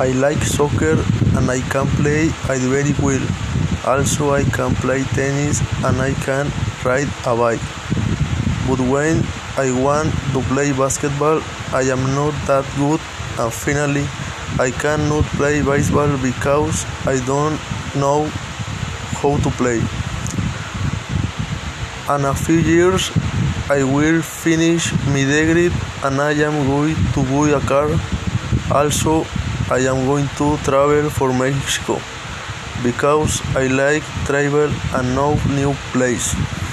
I like soccer and I can play it very well. Also I can play tennis and I can ride a bike. But when I want to play basketball, I am not that good and finally I cannot play baseball because I don't know how to play. In a few years I will finish my degree and I am going to buy a car. Also I am going to travel for Mexico because I like travel and know new places.